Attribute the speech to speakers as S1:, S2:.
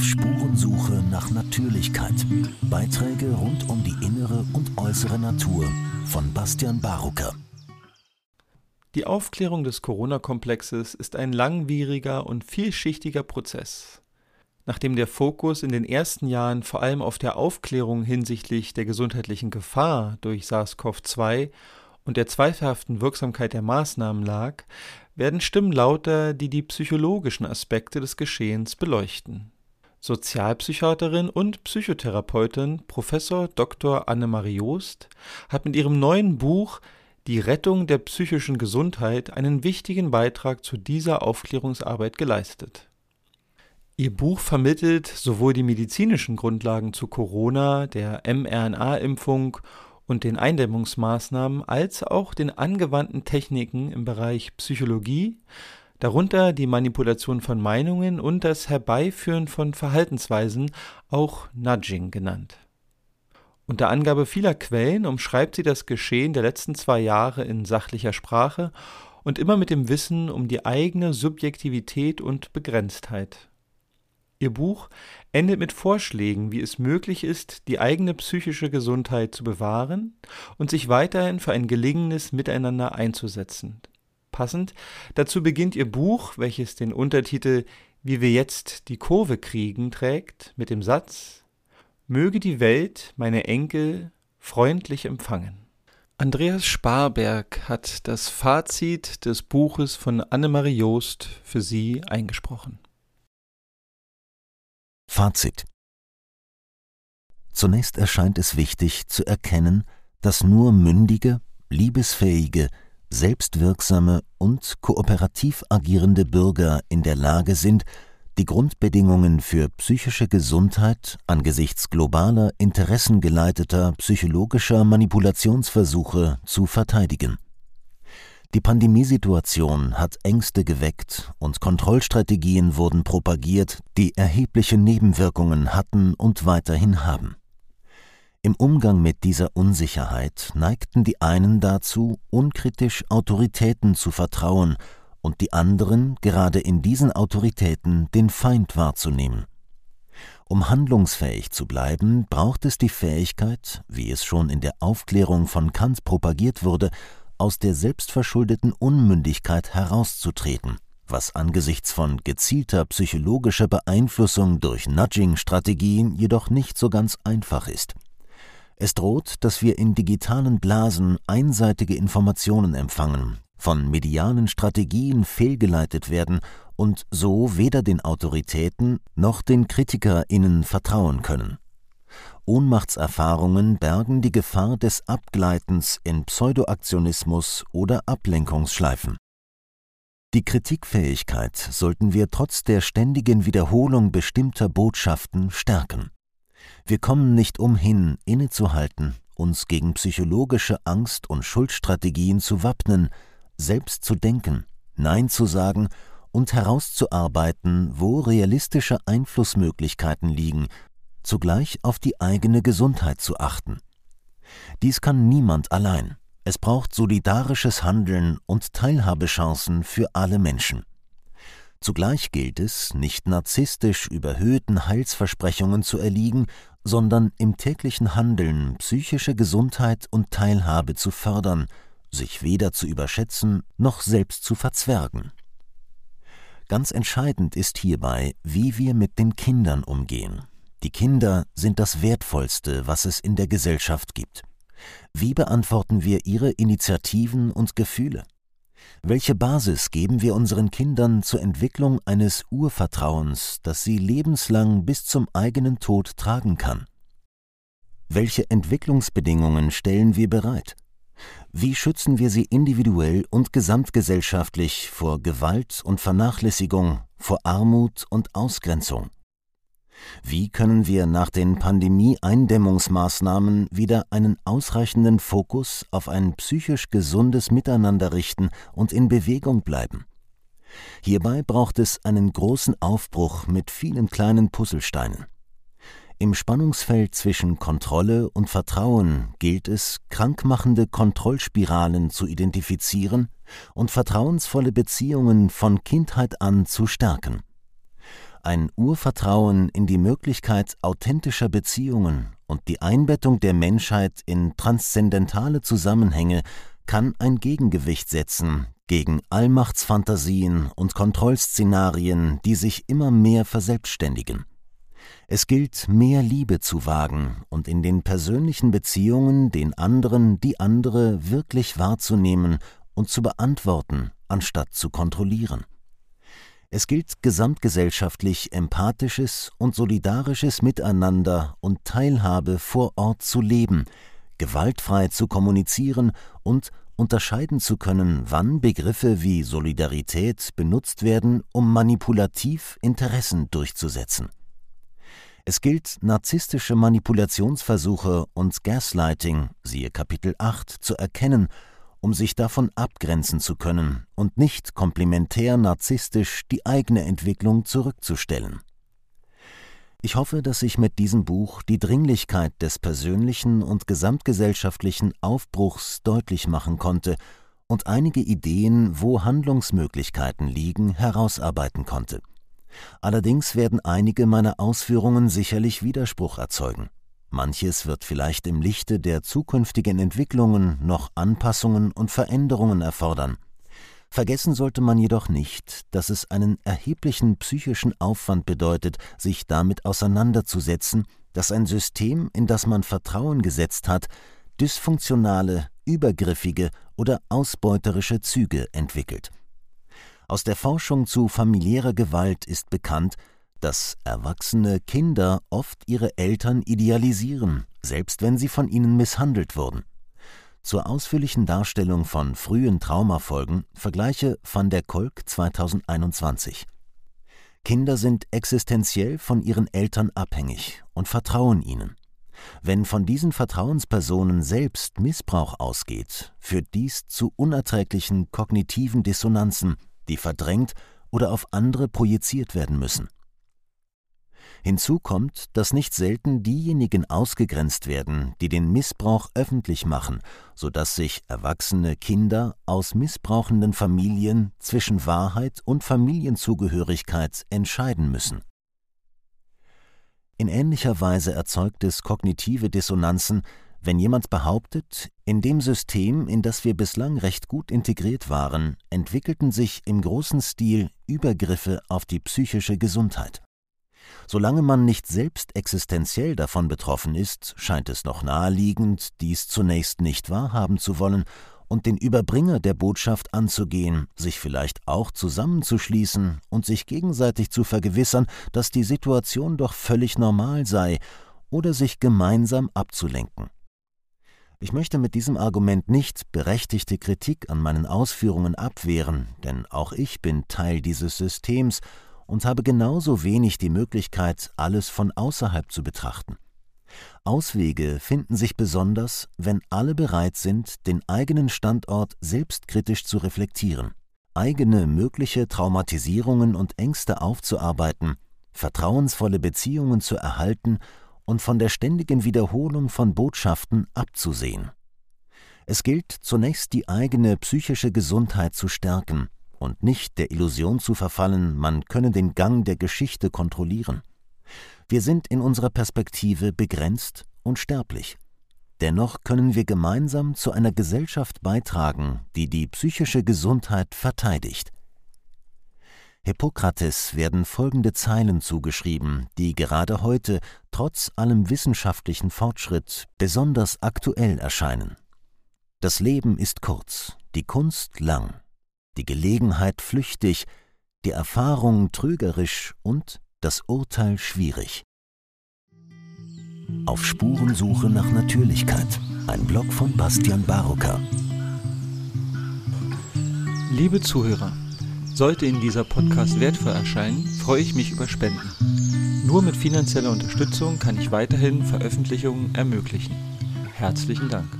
S1: Auf Spurensuche nach Natürlichkeit. Beiträge rund um die innere und äußere Natur von Bastian Barucker.
S2: Die Aufklärung des Corona-Komplexes ist ein langwieriger und vielschichtiger Prozess. Nachdem der Fokus in den ersten Jahren vor allem auf der Aufklärung hinsichtlich der gesundheitlichen Gefahr durch SARS-CoV-2 und der zweifelhaften Wirksamkeit der Maßnahmen lag, werden Stimmen lauter, die die psychologischen Aspekte des Geschehens beleuchten. Sozialpsychiaterin und Psychotherapeutin Professor Dr. Annemarie Joost hat mit ihrem neuen Buch Die Rettung der psychischen Gesundheit einen wichtigen Beitrag zu dieser Aufklärungsarbeit geleistet. Ihr Buch vermittelt sowohl die medizinischen Grundlagen zu Corona, der mRNA-Impfung und den Eindämmungsmaßnahmen als auch den angewandten Techniken im Bereich Psychologie, darunter die Manipulation von Meinungen und das Herbeiführen von Verhaltensweisen, auch Nudging genannt. Unter Angabe vieler Quellen umschreibt sie das Geschehen der letzten zwei Jahre in sachlicher Sprache und immer mit dem Wissen um die eigene Subjektivität und Begrenztheit. Ihr Buch endet mit Vorschlägen, wie es möglich ist, die eigene psychische Gesundheit zu bewahren und sich weiterhin für ein gelingendes Miteinander einzusetzen. Passend dazu beginnt ihr Buch, welches den Untertitel Wie wir jetzt die Kurve kriegen trägt, mit dem Satz Möge die Welt meine Enkel freundlich empfangen. Andreas Sparberg hat das Fazit des Buches von Annemarie Joost für Sie eingesprochen.
S1: Fazit Zunächst erscheint es wichtig zu erkennen, dass nur mündige, liebesfähige, selbstwirksame und kooperativ agierende Bürger in der Lage sind, die Grundbedingungen für psychische Gesundheit angesichts globaler interessengeleiteter psychologischer Manipulationsversuche zu verteidigen die Pandemiesituation hat Ängste geweckt und Kontrollstrategien wurden propagiert, die erhebliche Nebenwirkungen hatten und weiterhin haben. Im Umgang mit dieser Unsicherheit neigten die einen dazu, unkritisch Autoritäten zu vertrauen und die anderen, gerade in diesen Autoritäten, den Feind wahrzunehmen. Um handlungsfähig zu bleiben, braucht es die Fähigkeit, wie es schon in der Aufklärung von Kant propagiert wurde, aus der selbstverschuldeten Unmündigkeit herauszutreten, was angesichts von gezielter psychologischer Beeinflussung durch Nudging-Strategien jedoch nicht so ganz einfach ist. Es droht, dass wir in digitalen Blasen einseitige Informationen empfangen, von medialen Strategien fehlgeleitet werden und so weder den Autoritäten noch den KritikerInnen vertrauen können. Ohnmachtserfahrungen bergen die Gefahr des Abgleitens in Pseudoaktionismus oder Ablenkungsschleifen. Die Kritikfähigkeit sollten wir trotz der ständigen Wiederholung bestimmter Botschaften stärken. Wir kommen nicht umhin, innezuhalten, uns gegen psychologische Angst und Schuldstrategien zu wappnen, selbst zu denken, Nein zu sagen und herauszuarbeiten, wo realistische Einflussmöglichkeiten liegen, zugleich auf die eigene Gesundheit zu achten. Dies kann niemand allein. Es braucht solidarisches Handeln und Teilhabechancen für alle Menschen. Zugleich gilt es, nicht narzisstisch überhöhten Heilsversprechungen zu erliegen, sondern im täglichen Handeln psychische Gesundheit und Teilhabe zu fördern, sich weder zu überschätzen noch selbst zu verzwergen. Ganz entscheidend ist hierbei, wie wir mit den Kindern umgehen. Die Kinder sind das Wertvollste, was es in der Gesellschaft gibt. Wie beantworten wir ihre Initiativen und Gefühle? Welche Basis geben wir unseren Kindern zur Entwicklung eines Urvertrauens, das sie lebenslang bis zum eigenen Tod tragen kann? Welche Entwicklungsbedingungen stellen wir bereit? Wie schützen wir sie individuell und gesamtgesellschaftlich vor Gewalt und Vernachlässigung, vor Armut und Ausgrenzung? Wie können wir nach den Pandemie-Eindämmungsmaßnahmen wieder einen ausreichenden Fokus auf ein psychisch gesundes Miteinander richten und in Bewegung bleiben? Hierbei braucht es einen großen Aufbruch mit vielen kleinen Puzzlesteinen. Im Spannungsfeld zwischen Kontrolle und Vertrauen gilt es, krankmachende Kontrollspiralen zu identifizieren und vertrauensvolle Beziehungen von Kindheit an zu stärken. Ein Urvertrauen in die Möglichkeit authentischer Beziehungen und die Einbettung der Menschheit in transzendentale Zusammenhänge kann ein Gegengewicht setzen gegen Allmachtsfantasien und Kontrollszenarien, die sich immer mehr verselbstständigen. Es gilt, mehr Liebe zu wagen und in den persönlichen Beziehungen den anderen, die andere wirklich wahrzunehmen und zu beantworten, anstatt zu kontrollieren. Es gilt gesamtgesellschaftlich empathisches und solidarisches Miteinander und Teilhabe vor Ort zu leben, gewaltfrei zu kommunizieren und unterscheiden zu können, wann Begriffe wie Solidarität benutzt werden, um manipulativ Interessen durchzusetzen. Es gilt, narzisstische Manipulationsversuche und Gaslighting, siehe Kapitel 8, zu erkennen um sich davon abgrenzen zu können und nicht komplementär narzisstisch die eigene Entwicklung zurückzustellen. Ich hoffe, dass ich mit diesem Buch die Dringlichkeit des persönlichen und gesamtgesellschaftlichen Aufbruchs deutlich machen konnte und einige Ideen, wo Handlungsmöglichkeiten liegen, herausarbeiten konnte. Allerdings werden einige meiner Ausführungen sicherlich Widerspruch erzeugen. Manches wird vielleicht im Lichte der zukünftigen Entwicklungen noch Anpassungen und Veränderungen erfordern. Vergessen sollte man jedoch nicht, dass es einen erheblichen psychischen Aufwand bedeutet, sich damit auseinanderzusetzen, dass ein System, in das man Vertrauen gesetzt hat, dysfunktionale, übergriffige oder ausbeuterische Züge entwickelt. Aus der Forschung zu familiärer Gewalt ist bekannt, dass erwachsene Kinder oft ihre Eltern idealisieren, selbst wenn sie von ihnen misshandelt wurden. Zur ausführlichen Darstellung von frühen Traumafolgen vergleiche van der Kolk 2021. Kinder sind existenziell von ihren Eltern abhängig und vertrauen ihnen. Wenn von diesen Vertrauenspersonen selbst Missbrauch ausgeht, führt dies zu unerträglichen kognitiven Dissonanzen, die verdrängt oder auf andere projiziert werden müssen. Hinzu kommt, dass nicht selten diejenigen ausgegrenzt werden, die den Missbrauch öffentlich machen, so dass sich erwachsene Kinder aus missbrauchenden Familien zwischen Wahrheit und Familienzugehörigkeit entscheiden müssen. In ähnlicher Weise erzeugt es kognitive Dissonanzen, wenn jemand behauptet, in dem System, in das wir bislang recht gut integriert waren, entwickelten sich im großen Stil Übergriffe auf die psychische Gesundheit. Solange man nicht selbst existenziell davon betroffen ist, scheint es noch naheliegend, dies zunächst nicht wahrhaben zu wollen und den Überbringer der Botschaft anzugehen, sich vielleicht auch zusammenzuschließen und sich gegenseitig zu vergewissern, dass die Situation doch völlig normal sei, oder sich gemeinsam abzulenken. Ich möchte mit diesem Argument nicht berechtigte Kritik an meinen Ausführungen abwehren, denn auch ich bin Teil dieses Systems und habe genauso wenig die Möglichkeit, alles von außerhalb zu betrachten. Auswege finden sich besonders, wenn alle bereit sind, den eigenen Standort selbstkritisch zu reflektieren, eigene mögliche Traumatisierungen und Ängste aufzuarbeiten, vertrauensvolle Beziehungen zu erhalten und von der ständigen Wiederholung von Botschaften abzusehen. Es gilt zunächst die eigene psychische Gesundheit zu stärken, und nicht der Illusion zu verfallen, man könne den Gang der Geschichte kontrollieren. Wir sind in unserer Perspektive begrenzt und sterblich. Dennoch können wir gemeinsam zu einer Gesellschaft beitragen, die die psychische Gesundheit verteidigt. Hippokrates werden folgende Zeilen zugeschrieben, die gerade heute, trotz allem wissenschaftlichen Fortschritt, besonders aktuell erscheinen. Das Leben ist kurz, die Kunst lang die Gelegenheit flüchtig, die Erfahrung trügerisch und das Urteil schwierig. Auf Spurensuche nach Natürlichkeit. Ein Blog von Bastian Barocker.
S2: Liebe Zuhörer, sollte Ihnen dieser Podcast wertvoll erscheinen, freue ich mich über Spenden. Nur mit finanzieller Unterstützung kann ich weiterhin Veröffentlichungen ermöglichen. Herzlichen Dank.